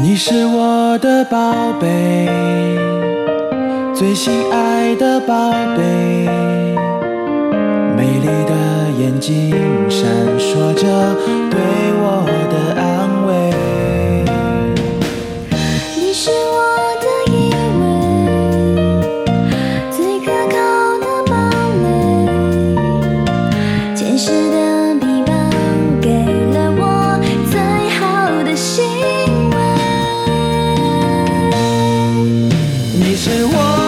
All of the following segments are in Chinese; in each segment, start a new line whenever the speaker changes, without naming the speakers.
你是我的宝贝，最心爱的宝贝，美丽的眼睛闪烁着对我。
是我。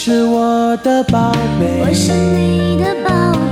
你是我的宝贝，我
是你
的宝贝。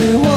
to